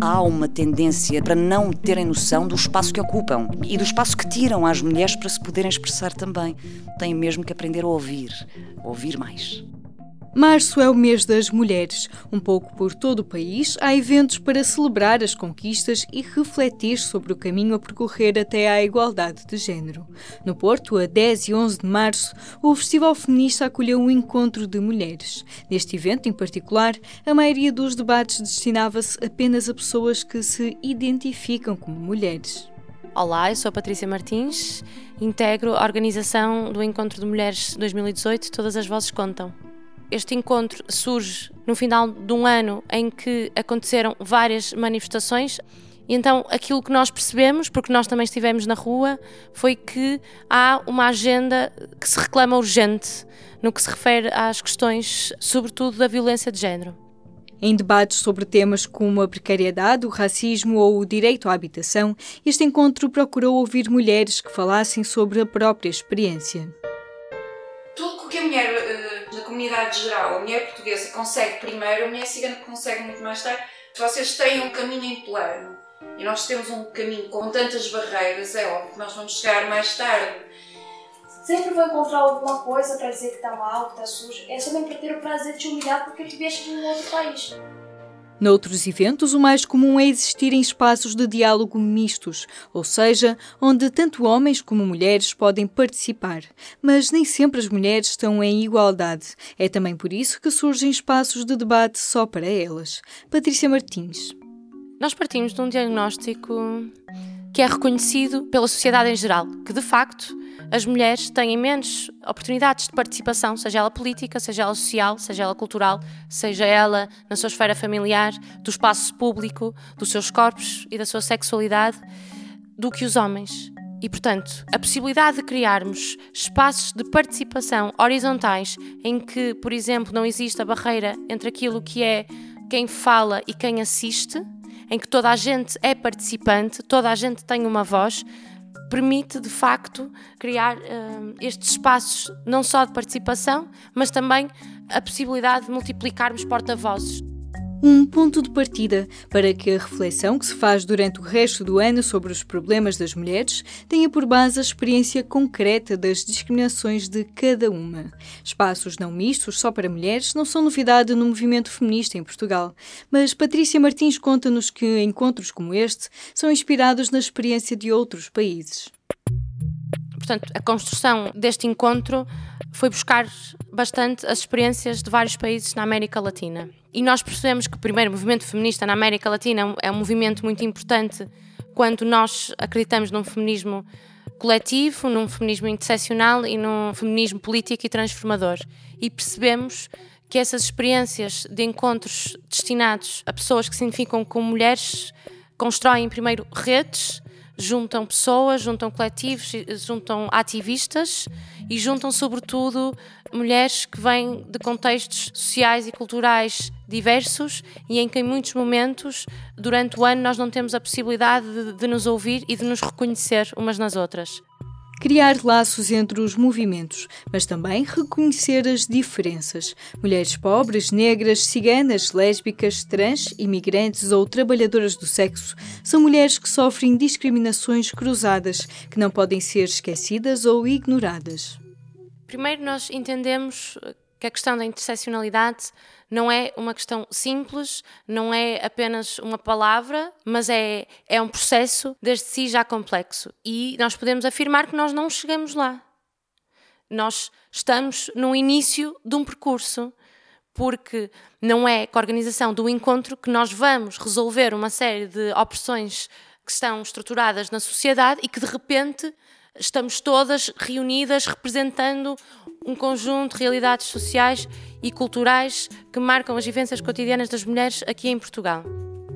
há uma tendência para não terem noção do espaço que ocupam e do espaço que tiram às mulheres para se poderem expressar também. Têm mesmo que aprender a ouvir, ouvir mais. Março é o mês das mulheres. Um pouco por todo o país há eventos para celebrar as conquistas e refletir sobre o caminho a percorrer até à igualdade de género. No Porto, a 10 e 11 de março, o Festival Feminista acolheu um encontro de mulheres. Neste evento, em particular, a maioria dos debates destinava-se apenas a pessoas que se identificam como mulheres. Olá, eu sou a Patrícia Martins, integro a organização do Encontro de Mulheres 2018 Todas as Vozes Contam. Este encontro surge no final de um ano em que aconteceram várias manifestações. E então aquilo que nós percebemos, porque nós também estivemos na rua, foi que há uma agenda que se reclama urgente no que se refere às questões, sobretudo da violência de género. Em debates sobre temas como a precariedade, o racismo ou o direito à habitação, este encontro procurou ouvir mulheres que falassem sobre a própria experiência. Tudo que a mulher uh comunidade geral, a mulher portuguesa consegue primeiro, a mulher cigana consegue muito mais tarde. Vocês têm um caminho em plano e nós temos um caminho com tantas barreiras, é óbvio que nós vamos chegar mais tarde. Sempre vou encontrar alguma coisa para dizer que está mal, que está sujo. É também para ter o prazer de te humilhar porque tu vieste de um outro país. Noutros eventos, o mais comum é existir em espaços de diálogo mistos, ou seja, onde tanto homens como mulheres podem participar. Mas nem sempre as mulheres estão em igualdade. É também por isso que surgem espaços de debate só para elas. Patrícia Martins. Nós partimos de um diagnóstico que é reconhecido pela sociedade em geral, que de facto as mulheres têm menos oportunidades de participação, seja ela política, seja ela social, seja ela cultural, seja ela na sua esfera familiar, do espaço público, dos seus corpos e da sua sexualidade, do que os homens. E, portanto, a possibilidade de criarmos espaços de participação horizontais em que, por exemplo, não existe a barreira entre aquilo que é quem fala e quem assiste, em que toda a gente é participante, toda a gente tem uma voz, permite de facto criar uh, estes espaços não só de participação, mas também a possibilidade de multiplicarmos porta-vozes um ponto de partida para que a reflexão que se faz durante o resto do ano sobre os problemas das mulheres tenha por base a experiência concreta das discriminações de cada uma. Espaços não mistos só para mulheres não são novidade no movimento feminista em Portugal, mas Patrícia Martins conta-nos que encontros como este são inspirados na experiência de outros países. Portanto, a construção deste encontro foi buscar bastante as experiências de vários países na América Latina. E nós percebemos que, primeiro, o movimento feminista na América Latina é um movimento muito importante quando nós acreditamos num feminismo coletivo, num feminismo interseccional e num feminismo político e transformador. E percebemos que essas experiências de encontros destinados a pessoas que se identificam como mulheres constroem primeiro redes juntam pessoas, juntam coletivos, juntam ativistas e juntam, sobretudo, mulheres que vêm de contextos sociais e culturais diversos e em que, em muitos momentos, durante o ano, nós não temos a possibilidade de, de nos ouvir e de nos reconhecer umas nas outras criar laços entre os movimentos, mas também reconhecer as diferenças. Mulheres pobres, negras, ciganas, lésbicas, trans, imigrantes ou trabalhadoras do sexo são mulheres que sofrem discriminações cruzadas que não podem ser esquecidas ou ignoradas. Primeiro, nós entendemos que a questão da interseccionalidade não é uma questão simples, não é apenas uma palavra, mas é, é um processo desde si já complexo. E nós podemos afirmar que nós não chegamos lá. Nós estamos no início de um percurso, porque não é com a organização do encontro que nós vamos resolver uma série de opressões que estão estruturadas na sociedade e que de repente estamos todas reunidas representando um conjunto de realidades sociais e culturais que marcam as vivências cotidianas das mulheres aqui em Portugal.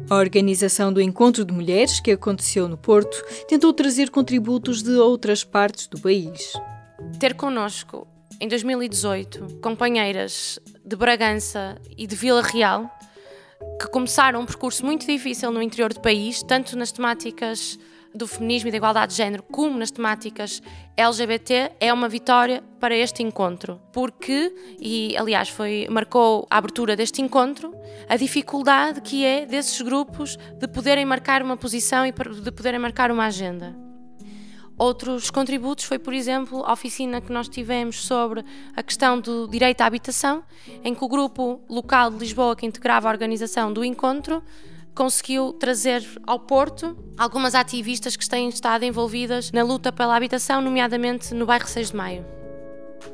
A organização do Encontro de Mulheres, que aconteceu no Porto, tentou trazer contributos de outras partes do país. Ter connosco, em 2018, companheiras de Bragança e de Vila Real, que começaram um percurso muito difícil no interior do país, tanto nas temáticas do feminismo e da igualdade de género, como nas temáticas LGBT, é uma vitória para este encontro. Porque, e aliás foi, marcou a abertura deste encontro, a dificuldade que é desses grupos de poderem marcar uma posição e de poderem marcar uma agenda. Outros contributos foi, por exemplo, a oficina que nós tivemos sobre a questão do direito à habitação, em que o grupo local de Lisboa, que integrava a organização do encontro, conseguiu trazer ao Porto algumas ativistas que têm estado envolvidas na luta pela habitação, nomeadamente no bairro 6 de Maio.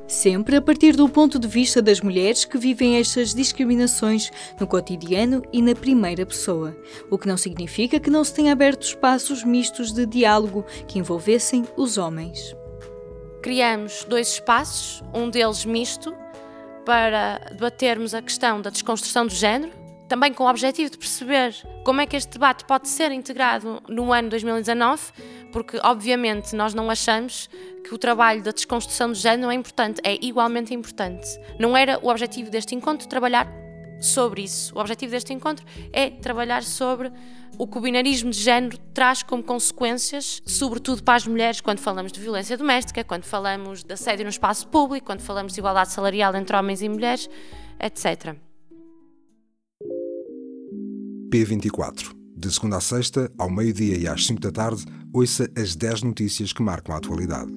Sempre a partir do ponto de vista das mulheres que vivem estas discriminações no cotidiano e na primeira pessoa, o que não significa que não se tenha aberto espaços mistos de diálogo que envolvessem os homens. Criamos dois espaços, um deles misto, para debatermos a questão da desconstrução do género, também com o objetivo de perceber como é que este debate pode ser integrado no ano 2019, porque obviamente nós não achamos que o trabalho da desconstrução do género é importante, é igualmente importante. Não era o objetivo deste encontro trabalhar sobre isso. O objetivo deste encontro é trabalhar sobre o que o binarismo de género traz como consequências, sobretudo para as mulheres, quando falamos de violência doméstica, quando falamos de assédio no espaço público, quando falamos de igualdade salarial entre homens e mulheres, etc. P24. De segunda a sexta, ao meio-dia e às 5 da tarde, ouça as 10 notícias que marcam a atualidade.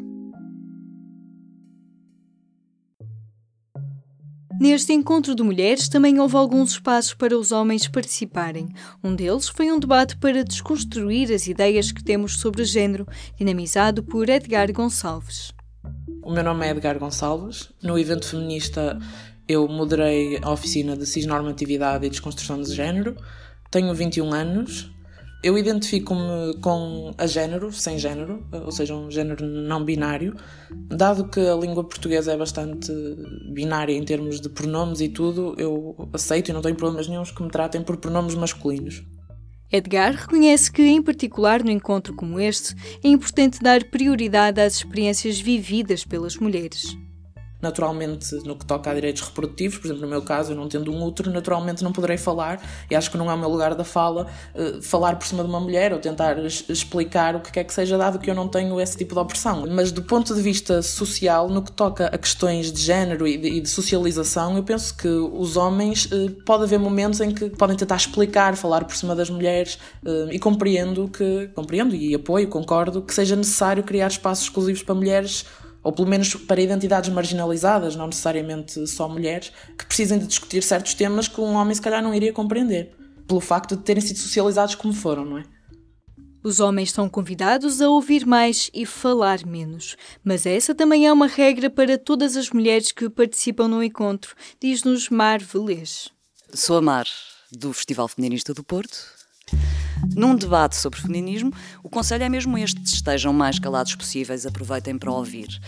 Neste encontro de mulheres também houve alguns espaços para os homens participarem. Um deles foi um debate para desconstruir as ideias que temos sobre género, dinamizado por Edgar Gonçalves. O meu nome é Edgar Gonçalves. No evento feminista eu moderei a oficina de cisnormatividade e desconstrução de género tenho 21 anos. Eu identifico-me com a género, sem género, ou seja, um género não binário, dado que a língua portuguesa é bastante binária em termos de pronomes e tudo, eu aceito e não tenho problemas nenhums que me tratem por pronomes masculinos. Edgar reconhece que, em particular no encontro como este, é importante dar prioridade às experiências vividas pelas mulheres naturalmente, no que toca a direitos reprodutivos, por exemplo, no meu caso, eu não tendo um útero, naturalmente não poderei falar, e acho que não é o meu lugar da fala uh, falar por cima de uma mulher ou tentar explicar o que quer que seja, dado que eu não tenho esse tipo de opressão. Mas do ponto de vista social, no que toca a questões de género e de, socialização, eu penso que os homens, uh, pode haver momentos em que podem tentar explicar, falar por cima das mulheres, uh, e compreendo que, compreendo e apoio, concordo, que seja necessário criar espaços exclusivos para mulheres ou pelo menos para identidades marginalizadas, não necessariamente só mulheres, que precisem de discutir certos temas que um homem se calhar não iria compreender, pelo facto de terem sido socializados como foram, não é? Os homens são convidados a ouvir mais e falar menos, mas essa também é uma regra para todas as mulheres que participam no encontro, diz-nos Mar Velez. Sou a Mar, do Festival Feminista do Porto, num debate sobre feminismo, o conselho é mesmo este: estejam mais calados possíveis, aproveitem para ouvir.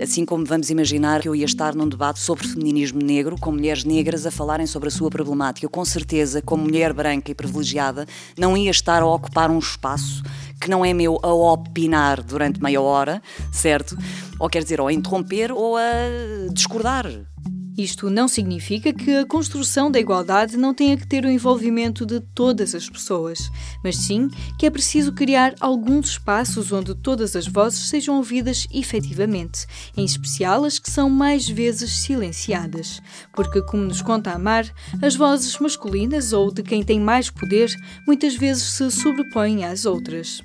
Assim como vamos imaginar que eu ia estar num debate sobre feminismo negro, com mulheres negras a falarem sobre a sua problemática, com certeza, como mulher branca e privilegiada, não ia estar a ocupar um espaço que não é meu a opinar durante meia hora, certo? Ou quer dizer, ou a interromper ou a discordar. Isto não significa que a construção da igualdade não tenha que ter o envolvimento de todas as pessoas, mas sim que é preciso criar alguns espaços onde todas as vozes sejam ouvidas efetivamente, em especial as que são mais vezes silenciadas. Porque, como nos conta Amar, as vozes masculinas ou de quem tem mais poder muitas vezes se sobrepõem às outras.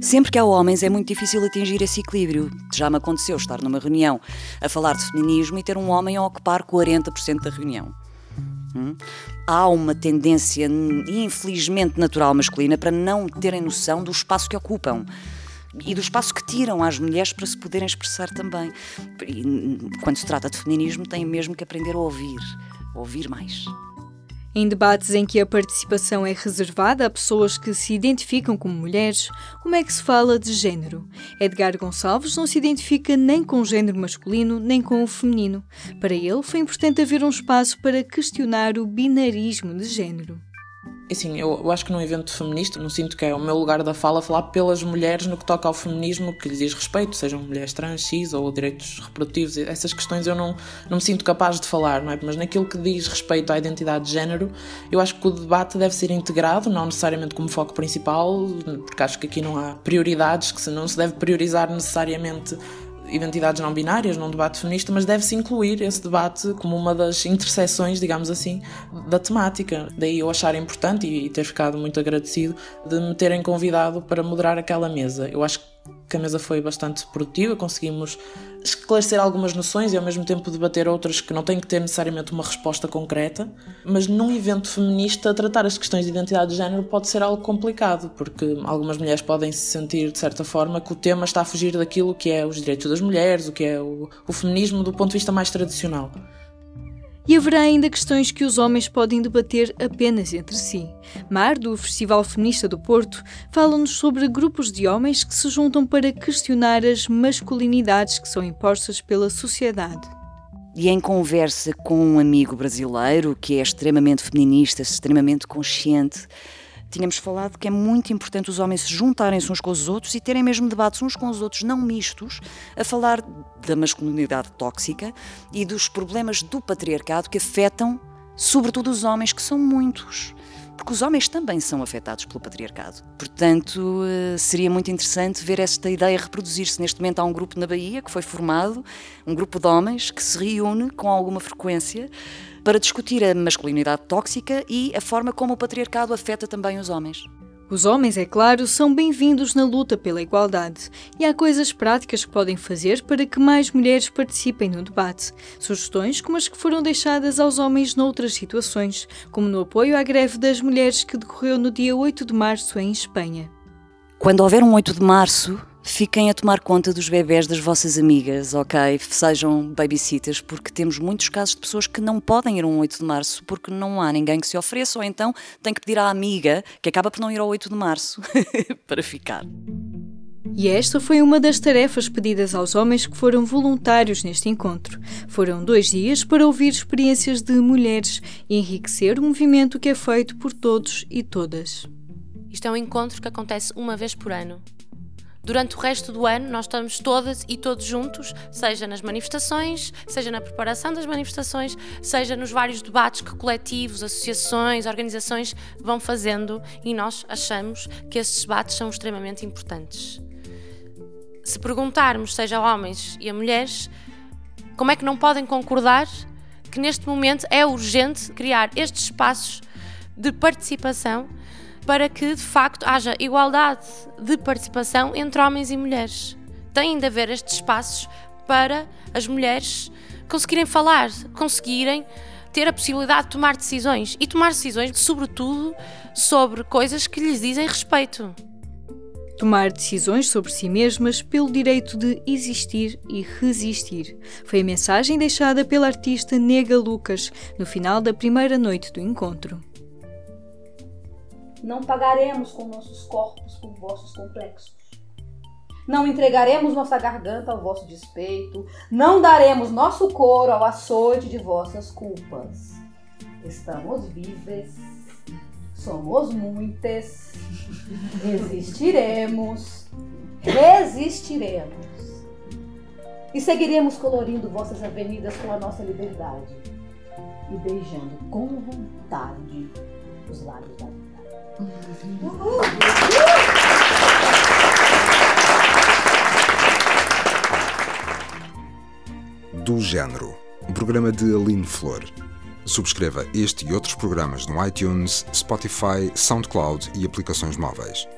Sempre que há homens é muito difícil atingir esse equilíbrio. Já me aconteceu estar numa reunião a falar de feminismo e ter um homem a ocupar 40% da reunião. Hum? Há uma tendência, infelizmente natural masculina, para não terem noção do espaço que ocupam e do espaço que tiram às mulheres para se poderem expressar também. E, quando se trata de feminismo, têm mesmo que aprender a ouvir, a ouvir mais. Em debates em que a participação é reservada a pessoas que se identificam como mulheres, como é que se fala de género? Edgar Gonçalves não se identifica nem com o género masculino nem com o feminino. Para ele, foi importante haver um espaço para questionar o binarismo de género. Assim, eu, eu, acho que num evento feminista, não sinto que é o meu lugar da fala falar pelas mulheres no que toca ao feminismo que lhes diz respeito, sejam mulheres trans, cis ou direitos reprodutivos, essas questões eu não, não me sinto capaz de falar, não é? Mas naquilo que diz respeito à identidade de género, eu acho que o debate deve ser integrado, não necessariamente como foco principal, porque acho que aqui não há prioridades, que não se deve priorizar necessariamente identidades não binárias num debate feminista, mas deve-se incluir esse debate como uma das interseções, digamos assim, da temática. Daí eu achar importante e ter ficado muito agradecido de me terem convidado para moderar aquela mesa. Eu acho que a mesa foi bastante produtiva, conseguimos esclarecer algumas noções e ao mesmo tempo debater outras que não têm que ter necessariamente uma resposta concreta, mas num evento feminista tratar as questões de identidade de género pode ser algo complicado, porque algumas mulheres podem se sentir de certa forma que o tema está a fugir daquilo que é os direitos das mulheres, o que é o, o feminismo do ponto de vista mais tradicional. E haverá ainda questões que os homens podem debater apenas entre si. Mar, do Festival Feminista do Porto, fala-nos sobre grupos de homens que se juntam para questionar as masculinidades que são impostas pela sociedade. E em conversa com um amigo brasileiro que é extremamente feminista, extremamente consciente, tínhamos falado que é muito importante os homens se juntarem-se uns com os outros e terem mesmo debates uns com os outros não mistos, a falar da masculinidade tóxica e dos problemas do patriarcado que afetam, sobretudo, os homens, que são muitos. Porque os homens também são afetados pelo patriarcado. Portanto, eh, seria muito interessante ver esta ideia reproduzir-se. Neste momento há um grupo na Bahia que foi formado, um grupo de homens que se reúne com alguma frequência para discutir a masculinidade tóxica e a forma como o patriarcado afeta também os homens. Os homens, é claro, são bem-vindos na luta pela igualdade e há coisas práticas que podem fazer para que mais mulheres participem no debate. Sugestões como as que foram deixadas aos homens noutras situações, como no apoio à greve das mulheres que decorreu no dia 8 de março em Espanha. Quando houver um 8 de março, Fiquem a tomar conta dos bebés das vossas amigas, ok? Sejam babysitters, porque temos muitos casos de pessoas que não podem ir a um 8 de março porque não há ninguém que se ofereça, ou então tem que pedir à amiga que acaba por não ir ao 8 de março para ficar. E esta foi uma das tarefas pedidas aos homens que foram voluntários neste encontro. Foram dois dias para ouvir experiências de mulheres e enriquecer o movimento que é feito por todos e todas. Isto é um encontro que acontece uma vez por ano. Durante o resto do ano, nós estamos todas e todos juntos, seja nas manifestações, seja na preparação das manifestações, seja nos vários debates que coletivos, associações, organizações vão fazendo e nós achamos que esses debates são extremamente importantes. Se perguntarmos, seja a homens e a mulheres, como é que não podem concordar que neste momento é urgente criar estes espaços de participação para que de facto haja igualdade de participação entre homens e mulheres. Tem de haver estes espaços para as mulheres conseguirem falar, conseguirem ter a possibilidade de tomar decisões e tomar decisões, sobretudo, sobre coisas que lhes dizem respeito. Tomar decisões sobre si mesmas pelo direito de existir e resistir. Foi a mensagem deixada pela artista Nega Lucas no final da primeira noite do encontro. Não pagaremos com nossos corpos por vossos complexos. Não entregaremos nossa garganta ao vosso despeito. Não daremos nosso couro ao açoite de vossas culpas. Estamos vivas. Somos muitas. Existiremos. Resistiremos. E seguiremos colorindo vossas avenidas com a nossa liberdade. E beijando com vontade os lábios da vida. Do Género, um programa de Aline Flor. Subscreva este e outros programas no iTunes, Spotify, SoundCloud e aplicações móveis.